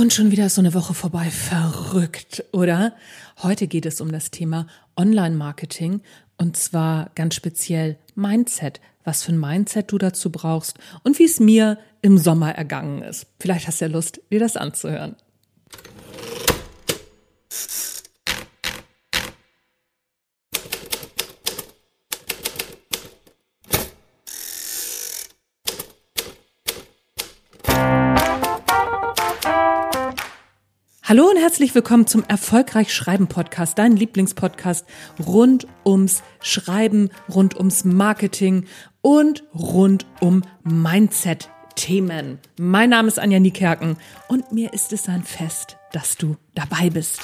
Und schon wieder ist so eine Woche vorbei. Verrückt, oder? Heute geht es um das Thema Online-Marketing und zwar ganz speziell Mindset. Was für ein Mindset du dazu brauchst und wie es mir im Sommer ergangen ist. Vielleicht hast du ja Lust, dir das anzuhören. Hallo und herzlich willkommen zum Erfolgreich Schreiben Podcast, dein Lieblingspodcast rund ums Schreiben, rund ums Marketing und rund um Mindset-Themen. Mein Name ist Anja Niekerken und mir ist es ein Fest, dass du dabei bist.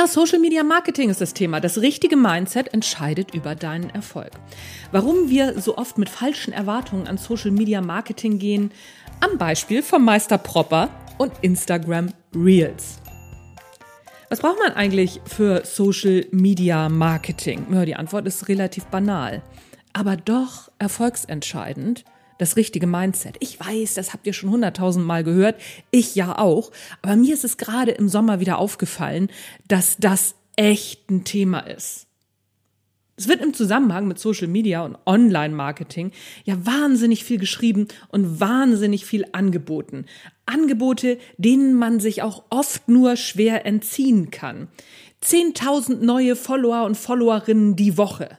Ja, Social Media Marketing ist das Thema. Das richtige Mindset entscheidet über deinen Erfolg. Warum wir so oft mit falschen Erwartungen an Social Media Marketing gehen, am Beispiel vom Meister Propper und Instagram Reels. Was braucht man eigentlich für Social Media Marketing? Ja, die Antwort ist relativ banal, aber doch erfolgsentscheidend das richtige Mindset. Ich weiß, das habt ihr schon hunderttausend Mal gehört, ich ja auch, aber mir ist es gerade im Sommer wieder aufgefallen, dass das echt ein Thema ist. Es wird im Zusammenhang mit Social Media und Online-Marketing ja wahnsinnig viel geschrieben und wahnsinnig viel angeboten. Angebote, denen man sich auch oft nur schwer entziehen kann. Zehntausend neue Follower und Followerinnen die Woche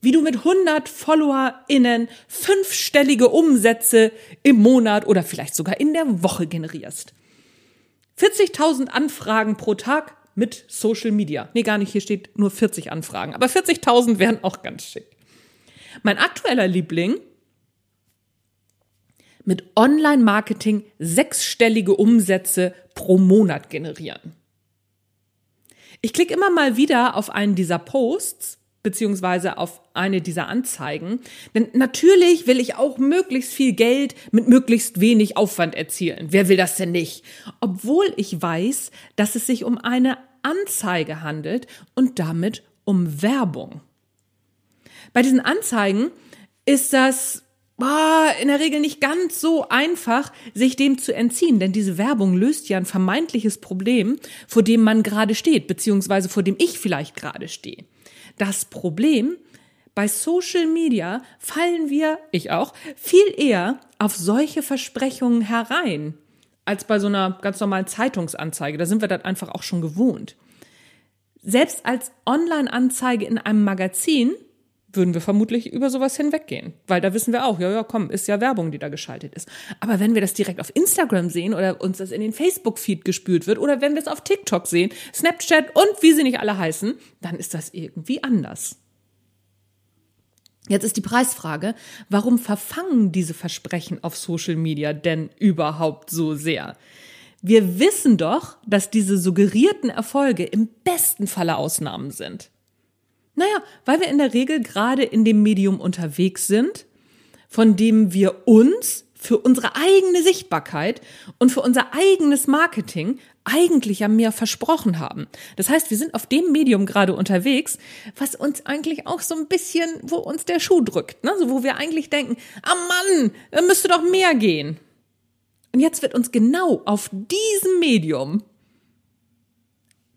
wie du mit 100 FollowerInnen fünfstellige Umsätze im Monat oder vielleicht sogar in der Woche generierst. 40.000 Anfragen pro Tag mit Social Media. Nee, gar nicht, hier steht nur 40 Anfragen, aber 40.000 wären auch ganz schick. Mein aktueller Liebling mit Online-Marketing sechsstellige Umsätze pro Monat generieren. Ich klicke immer mal wieder auf einen dieser Posts beziehungsweise auf eine dieser Anzeigen. Denn natürlich will ich auch möglichst viel Geld mit möglichst wenig Aufwand erzielen. Wer will das denn nicht? Obwohl ich weiß, dass es sich um eine Anzeige handelt und damit um Werbung. Bei diesen Anzeigen ist das boah, in der Regel nicht ganz so einfach, sich dem zu entziehen, denn diese Werbung löst ja ein vermeintliches Problem, vor dem man gerade steht, beziehungsweise vor dem ich vielleicht gerade stehe. Das Problem, bei Social Media fallen wir, ich auch, viel eher auf solche Versprechungen herein, als bei so einer ganz normalen Zeitungsanzeige. Da sind wir das einfach auch schon gewohnt. Selbst als Online-Anzeige in einem Magazin würden wir vermutlich über sowas hinweggehen, weil da wissen wir auch, ja, ja, komm, ist ja Werbung, die da geschaltet ist. Aber wenn wir das direkt auf Instagram sehen oder uns das in den Facebook-Feed gespült wird oder wenn wir es auf TikTok sehen, Snapchat und wie sie nicht alle heißen, dann ist das irgendwie anders. Jetzt ist die Preisfrage, warum verfangen diese Versprechen auf Social Media denn überhaupt so sehr? Wir wissen doch, dass diese suggerierten Erfolge im besten Falle Ausnahmen sind. Naja, weil wir in der Regel gerade in dem Medium unterwegs sind, von dem wir uns für unsere eigene Sichtbarkeit und für unser eigenes Marketing eigentlich ja mehr versprochen haben. Das heißt, wir sind auf dem Medium gerade unterwegs, was uns eigentlich auch so ein bisschen, wo uns der Schuh drückt, ne? so wo wir eigentlich denken, ah Mann, da müsste doch mehr gehen. Und jetzt wird uns genau auf diesem Medium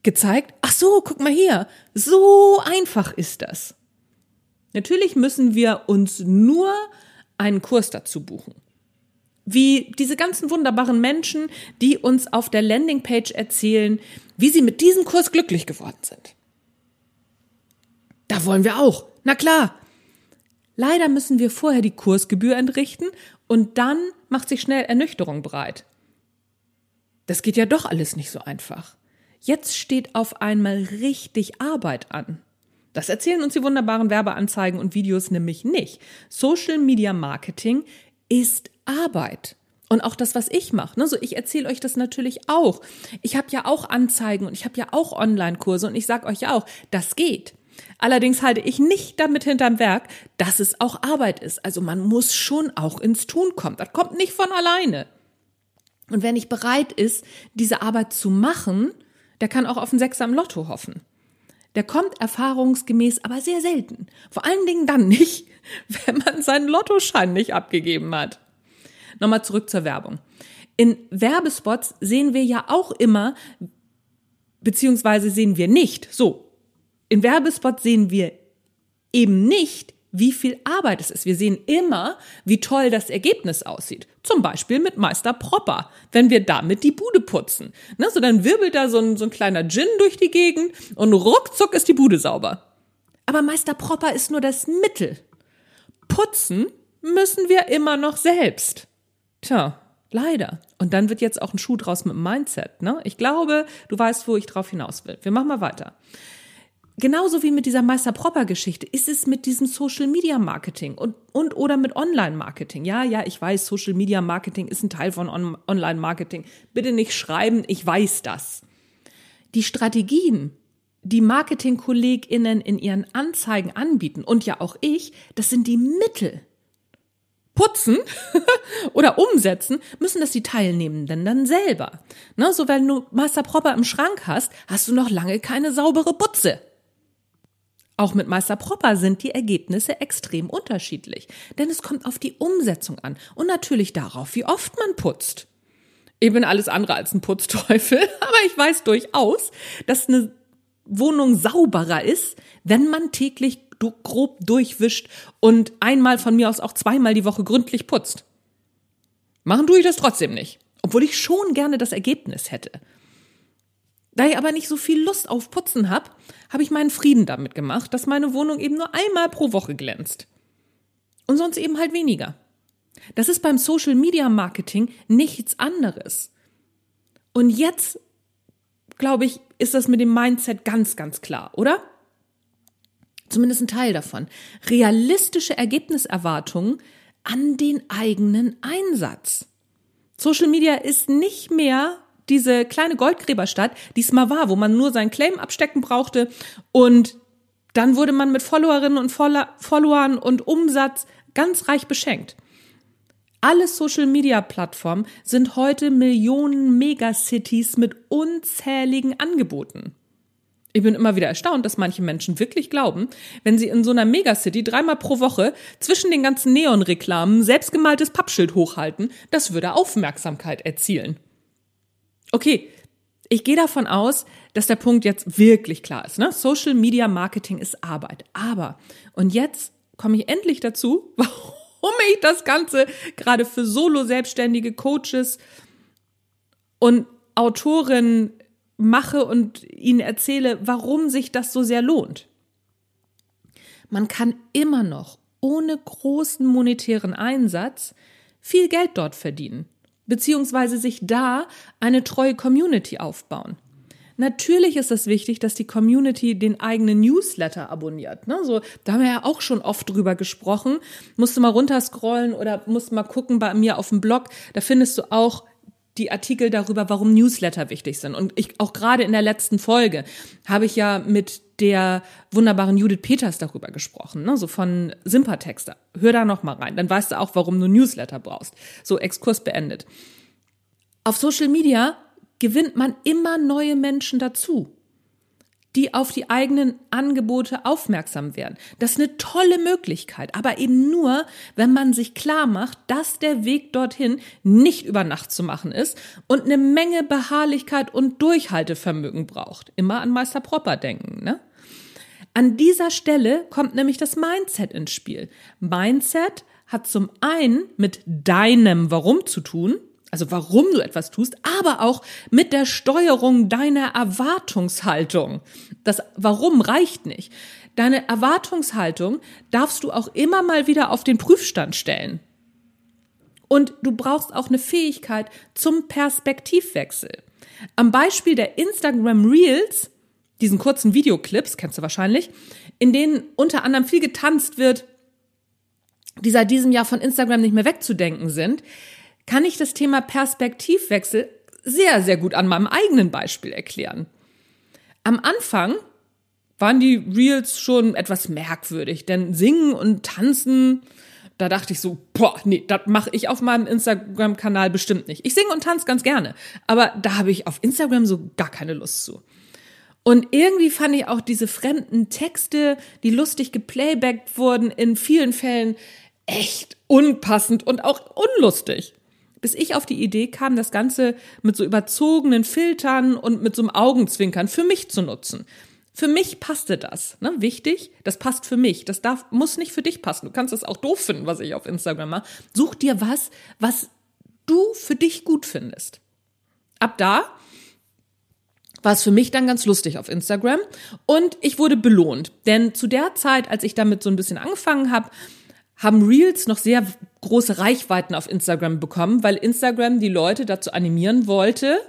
gezeigt, ach so, guck mal hier, so einfach ist das. Natürlich müssen wir uns nur einen Kurs dazu buchen. Wie diese ganzen wunderbaren Menschen, die uns auf der Landingpage erzählen, wie sie mit diesem Kurs glücklich geworden sind. Da wollen wir auch. Na klar. Leider müssen wir vorher die Kursgebühr entrichten und dann macht sich schnell Ernüchterung breit. Das geht ja doch alles nicht so einfach. Jetzt steht auf einmal richtig Arbeit an. Das erzählen uns die wunderbaren Werbeanzeigen und Videos nämlich nicht. Social Media Marketing ist Arbeit. Und auch das, was ich mache. Ne? So, ich erzähle euch das natürlich auch. Ich habe ja auch Anzeigen und ich habe ja auch Online-Kurse und ich sage euch ja auch, das geht. Allerdings halte ich nicht damit hinterm Werk, dass es auch Arbeit ist. Also man muss schon auch ins Tun kommen. Das kommt nicht von alleine. Und wer nicht bereit ist, diese Arbeit zu machen, der kann auch auf den Sechser am Lotto hoffen. Der kommt erfahrungsgemäß aber sehr selten. Vor allen Dingen dann nicht, wenn man seinen Lottoschein nicht abgegeben hat. Nochmal zurück zur Werbung. In Werbespots sehen wir ja auch immer, beziehungsweise sehen wir nicht, so, in Werbespots sehen wir eben nicht, wie viel Arbeit es ist. Wir sehen immer, wie toll das Ergebnis aussieht. Zum Beispiel mit Meister Propper, wenn wir damit die Bude putzen. Ne, so dann wirbelt da so ein, so ein kleiner Gin durch die Gegend und ruckzuck ist die Bude sauber. Aber Meister Propper ist nur das Mittel. Putzen müssen wir immer noch selbst. Tja, leider. Und dann wird jetzt auch ein Schuh draus mit dem Mindset. Ne? Ich glaube, du weißt, wo ich drauf hinaus will. Wir machen mal weiter genauso wie mit dieser Meister Proper Geschichte ist es mit diesem Social Media Marketing und, und oder mit Online Marketing. Ja, ja, ich weiß, Social Media Marketing ist ein Teil von On Online Marketing. Bitte nicht schreiben, ich weiß das. Die Strategien, die Marketingkolleginnen in ihren Anzeigen anbieten und ja auch ich, das sind die Mittel. Putzen oder umsetzen müssen das die Teilnehmenden dann selber. Ne, so wenn du Master Proper im Schrank hast, hast du noch lange keine saubere Putze. Auch mit Meister Propper sind die Ergebnisse extrem unterschiedlich, denn es kommt auf die Umsetzung an und natürlich darauf, wie oft man putzt. Ich bin alles andere als ein Putzteufel, aber ich weiß durchaus, dass eine Wohnung sauberer ist, wenn man täglich grob durchwischt und einmal von mir aus auch zweimal die Woche gründlich putzt. Machen tue ich das trotzdem nicht, obwohl ich schon gerne das Ergebnis hätte. Da ich aber nicht so viel Lust auf Putzen habe, habe ich meinen Frieden damit gemacht, dass meine Wohnung eben nur einmal pro Woche glänzt. Und sonst eben halt weniger. Das ist beim Social Media Marketing nichts anderes. Und jetzt, glaube ich, ist das mit dem Mindset ganz, ganz klar, oder? Zumindest ein Teil davon. Realistische Ergebniserwartungen an den eigenen Einsatz. Social Media ist nicht mehr diese kleine Goldgräberstadt, die es mal war, wo man nur seinen Claim abstecken brauchte und dann wurde man mit Followerinnen und Followern und Umsatz ganz reich beschenkt. Alle Social-Media-Plattformen sind heute Millionen Megacities mit unzähligen Angeboten. Ich bin immer wieder erstaunt, dass manche Menschen wirklich glauben, wenn sie in so einer Megacity dreimal pro Woche zwischen den ganzen Neonreklamen selbstgemaltes Pappschild hochhalten, das würde Aufmerksamkeit erzielen. Okay, ich gehe davon aus, dass der Punkt jetzt wirklich klar ist. Ne? Social Media Marketing ist Arbeit. Aber, und jetzt komme ich endlich dazu, warum ich das Ganze gerade für Solo-Selbstständige Coaches und Autorinnen mache und ihnen erzähle, warum sich das so sehr lohnt. Man kann immer noch ohne großen monetären Einsatz viel Geld dort verdienen beziehungsweise sich da eine treue Community aufbauen. Natürlich ist es wichtig, dass die Community den eigenen Newsletter abonniert. Ne? So, da haben wir ja auch schon oft drüber gesprochen. Musst du mal runterscrollen oder musst mal gucken bei mir auf dem Blog. Da findest du auch die Artikel darüber, warum Newsletter wichtig sind. Und ich auch gerade in der letzten Folge habe ich ja mit der wunderbaren Judith Peters darüber gesprochen, ne? so von Sympatexter. Hör da noch mal rein, dann weißt du auch, warum du Newsletter brauchst. So Exkurs beendet. Auf Social Media gewinnt man immer neue Menschen dazu die auf die eigenen Angebote aufmerksam werden. Das ist eine tolle Möglichkeit, aber eben nur, wenn man sich klar macht, dass der Weg dorthin nicht über Nacht zu machen ist und eine Menge Beharrlichkeit und Durchhaltevermögen braucht. Immer an Meister Propper denken, ne? An dieser Stelle kommt nämlich das Mindset ins Spiel. Mindset hat zum einen mit deinem Warum zu tun, also warum du etwas tust, aber auch mit der Steuerung deiner Erwartungshaltung. Das Warum reicht nicht. Deine Erwartungshaltung darfst du auch immer mal wieder auf den Prüfstand stellen. Und du brauchst auch eine Fähigkeit zum Perspektivwechsel. Am Beispiel der Instagram Reels, diesen kurzen Videoclips, kennst du wahrscheinlich, in denen unter anderem viel getanzt wird, die seit diesem Jahr von Instagram nicht mehr wegzudenken sind, kann ich das Thema Perspektivwechsel sehr, sehr gut an meinem eigenen Beispiel erklären. Am Anfang waren die Reels schon etwas merkwürdig, denn singen und tanzen, da dachte ich so, boah, nee, das mache ich auf meinem Instagram-Kanal bestimmt nicht. Ich singe und tanze ganz gerne, aber da habe ich auf Instagram so gar keine Lust zu. Und irgendwie fand ich auch diese fremden Texte, die lustig geplaybackt wurden, in vielen Fällen echt unpassend und auch unlustig. Bis ich auf die Idee kam, das Ganze mit so überzogenen Filtern und mit so einem Augenzwinkern für mich zu nutzen. Für mich passte das. Ne? Wichtig, das passt für mich. Das darf, muss nicht für dich passen. Du kannst das auch doof finden, was ich auf Instagram mache. Such dir was, was du für dich gut findest. Ab da war es für mich dann ganz lustig auf Instagram und ich wurde belohnt. Denn zu der Zeit, als ich damit so ein bisschen angefangen habe, haben Reels noch sehr große Reichweiten auf Instagram bekommen, weil Instagram die Leute dazu animieren wollte,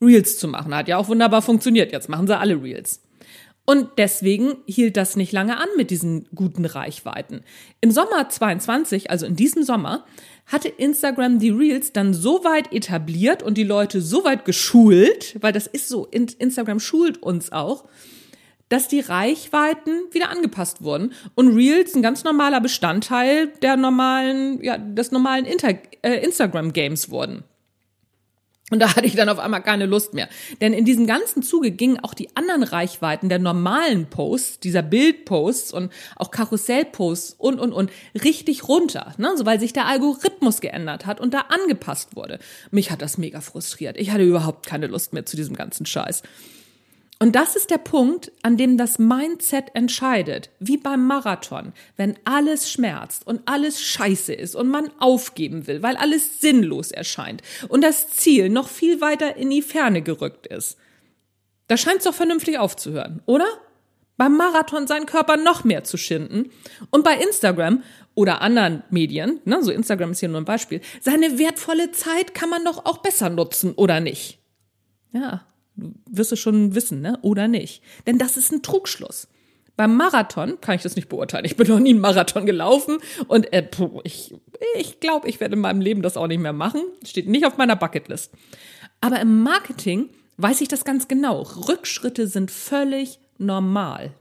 Reels zu machen. Hat ja auch wunderbar funktioniert. Jetzt machen sie alle Reels. Und deswegen hielt das nicht lange an mit diesen guten Reichweiten. Im Sommer 22, also in diesem Sommer, hatte Instagram die Reels dann so weit etabliert und die Leute so weit geschult, weil das ist so, Instagram schult uns auch, dass die Reichweiten wieder angepasst wurden und Reels ein ganz normaler Bestandteil der normalen, ja, des normalen äh, Instagram Games wurden. Und da hatte ich dann auf einmal keine Lust mehr. Denn in diesem ganzen Zuge gingen auch die anderen Reichweiten der normalen Posts, dieser Bildposts und auch Karussellposts und, und, und richtig runter. Ne? So, weil sich der Algorithmus geändert hat und da angepasst wurde. Mich hat das mega frustriert. Ich hatte überhaupt keine Lust mehr zu diesem ganzen Scheiß. Und das ist der Punkt, an dem das Mindset entscheidet, wie beim Marathon, wenn alles schmerzt und alles scheiße ist und man aufgeben will, weil alles sinnlos erscheint und das Ziel noch viel weiter in die Ferne gerückt ist. Da scheint es doch vernünftig aufzuhören, oder? Beim Marathon seinen Körper noch mehr zu schinden und bei Instagram oder anderen Medien, ne, so Instagram ist hier nur ein Beispiel, seine wertvolle Zeit kann man doch auch besser nutzen, oder nicht? Ja, wirst du schon wissen, ne? Oder nicht. Denn das ist ein Trugschluss. Beim Marathon kann ich das nicht beurteilen. Ich bin noch nie einen Marathon gelaufen und äh, puh, ich, ich glaube, ich werde in meinem Leben das auch nicht mehr machen. Steht nicht auf meiner Bucketlist. Aber im Marketing weiß ich das ganz genau. Rückschritte sind völlig normal.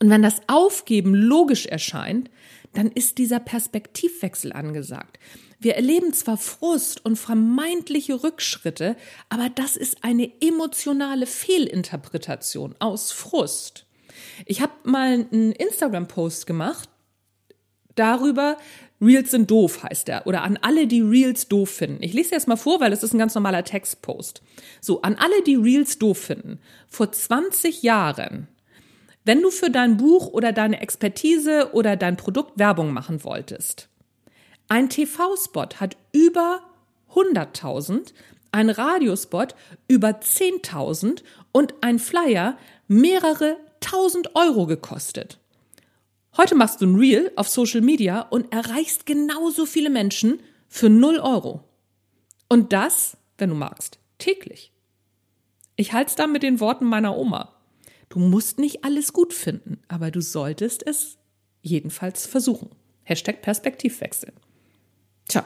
Und wenn das Aufgeben logisch erscheint, dann ist dieser Perspektivwechsel angesagt. Wir erleben zwar Frust und vermeintliche Rückschritte, aber das ist eine emotionale Fehlinterpretation aus Frust. Ich habe mal einen Instagram-Post gemacht darüber, Reels sind doof, heißt er. Oder an alle, die Reels doof finden. Ich lese jetzt mal vor, weil das ist ein ganz normaler Textpost. So, an alle, die Reels doof finden. Vor 20 Jahren, wenn du für dein Buch oder deine Expertise oder dein Produkt Werbung machen wolltest, ein TV-Spot hat über 100.000, ein Radiospot über 10.000 und ein Flyer mehrere tausend Euro gekostet. Heute machst du ein Reel auf Social Media und erreichst genauso viele Menschen für 0 Euro. Und das, wenn du magst, täglich. Ich halte es da mit den Worten meiner Oma. Du musst nicht alles gut finden, aber du solltest es jedenfalls versuchen. Hashtag Perspektivwechsel. Tja,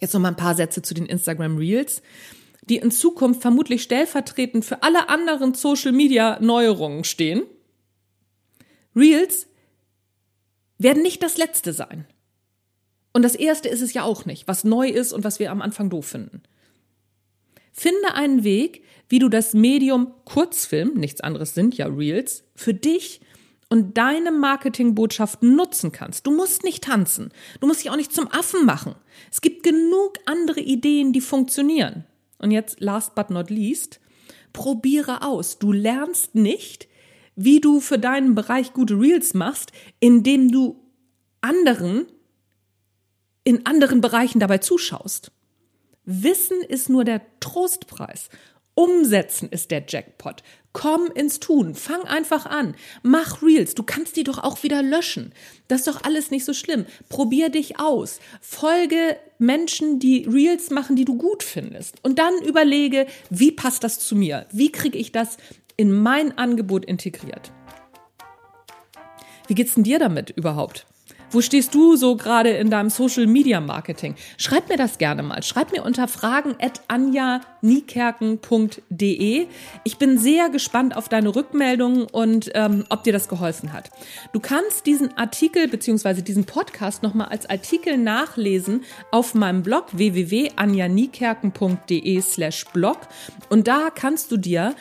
jetzt noch mal ein paar Sätze zu den Instagram Reels, die in Zukunft vermutlich stellvertretend für alle anderen Social Media Neuerungen stehen. Reels werden nicht das letzte sein. Und das erste ist es ja auch nicht, was neu ist und was wir am Anfang doof finden. Finde einen Weg, wie du das Medium Kurzfilm, nichts anderes sind ja Reels, für dich und deine Marketingbotschaft nutzen kannst. Du musst nicht tanzen. Du musst dich auch nicht zum Affen machen. Es gibt genug andere Ideen, die funktionieren. Und jetzt, last but not least, probiere aus. Du lernst nicht, wie du für deinen Bereich gute Reels machst, indem du anderen in anderen Bereichen dabei zuschaust. Wissen ist nur der Trostpreis. Umsetzen ist der Jackpot. Komm ins Tun, fang einfach an, mach Reels, du kannst die doch auch wieder löschen. Das ist doch alles nicht so schlimm. Probier dich aus, folge Menschen, die Reels machen, die du gut findest und dann überlege, wie passt das zu mir? Wie kriege ich das in mein Angebot integriert? Wie geht's denn dir damit überhaupt? Wo stehst du so gerade in deinem Social Media Marketing? Schreib mir das gerne mal. Schreib mir unter fragen at anjaniekerken.de. Ich bin sehr gespannt auf deine Rückmeldungen und ähm, ob dir das geholfen hat. Du kannst diesen Artikel beziehungsweise diesen Podcast nochmal als Artikel nachlesen auf meinem Blog www.anjaniekerken.de slash blog und da kannst du dir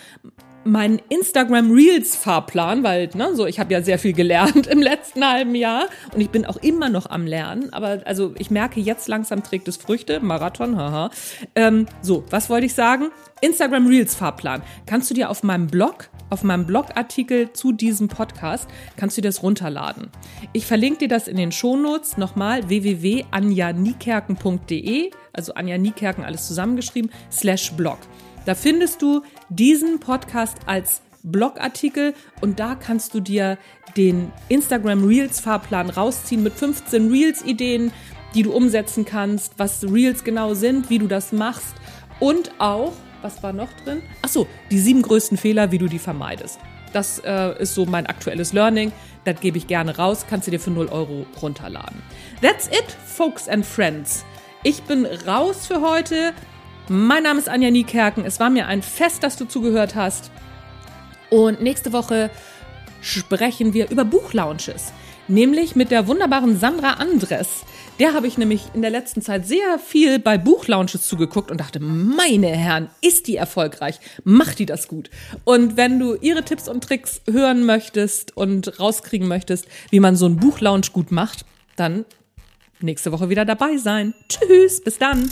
meinen Instagram Reels Fahrplan, weil ne, so ich habe ja sehr viel gelernt im letzten halben Jahr und ich bin auch immer noch am Lernen, aber also ich merke jetzt langsam trägt es Früchte, Marathon, haha. Ähm, so, was wollte ich sagen? Instagram Reels Fahrplan kannst du dir auf meinem Blog, auf meinem Blogartikel zu diesem Podcast, kannst du das runterladen. Ich verlinke dir das in den Shownotes nochmal www.anjanikerken.de, also Anja Niekerken alles zusammengeschrieben, slash Blog. Da findest du diesen Podcast als Blogartikel und da kannst du dir den Instagram Reels Fahrplan rausziehen mit 15 Reels Ideen, die du umsetzen kannst, was Reels genau sind, wie du das machst und auch, was war noch drin? Ach so, die sieben größten Fehler, wie du die vermeidest. Das äh, ist so mein aktuelles Learning. Das gebe ich gerne raus. Kannst du dir für 0 Euro runterladen. That's it, folks and friends. Ich bin raus für heute. Mein Name ist Anja Niekerken. Es war mir ein Fest, dass du zugehört hast. Und nächste Woche sprechen wir über Buchlaunches. Nämlich mit der wunderbaren Sandra Andres. Der habe ich nämlich in der letzten Zeit sehr viel bei Buchlaunches zugeguckt und dachte, meine Herren, ist die erfolgreich? Macht die das gut? Und wenn du ihre Tipps und Tricks hören möchtest und rauskriegen möchtest, wie man so einen Buchlaunch gut macht, dann nächste Woche wieder dabei sein. Tschüss, bis dann.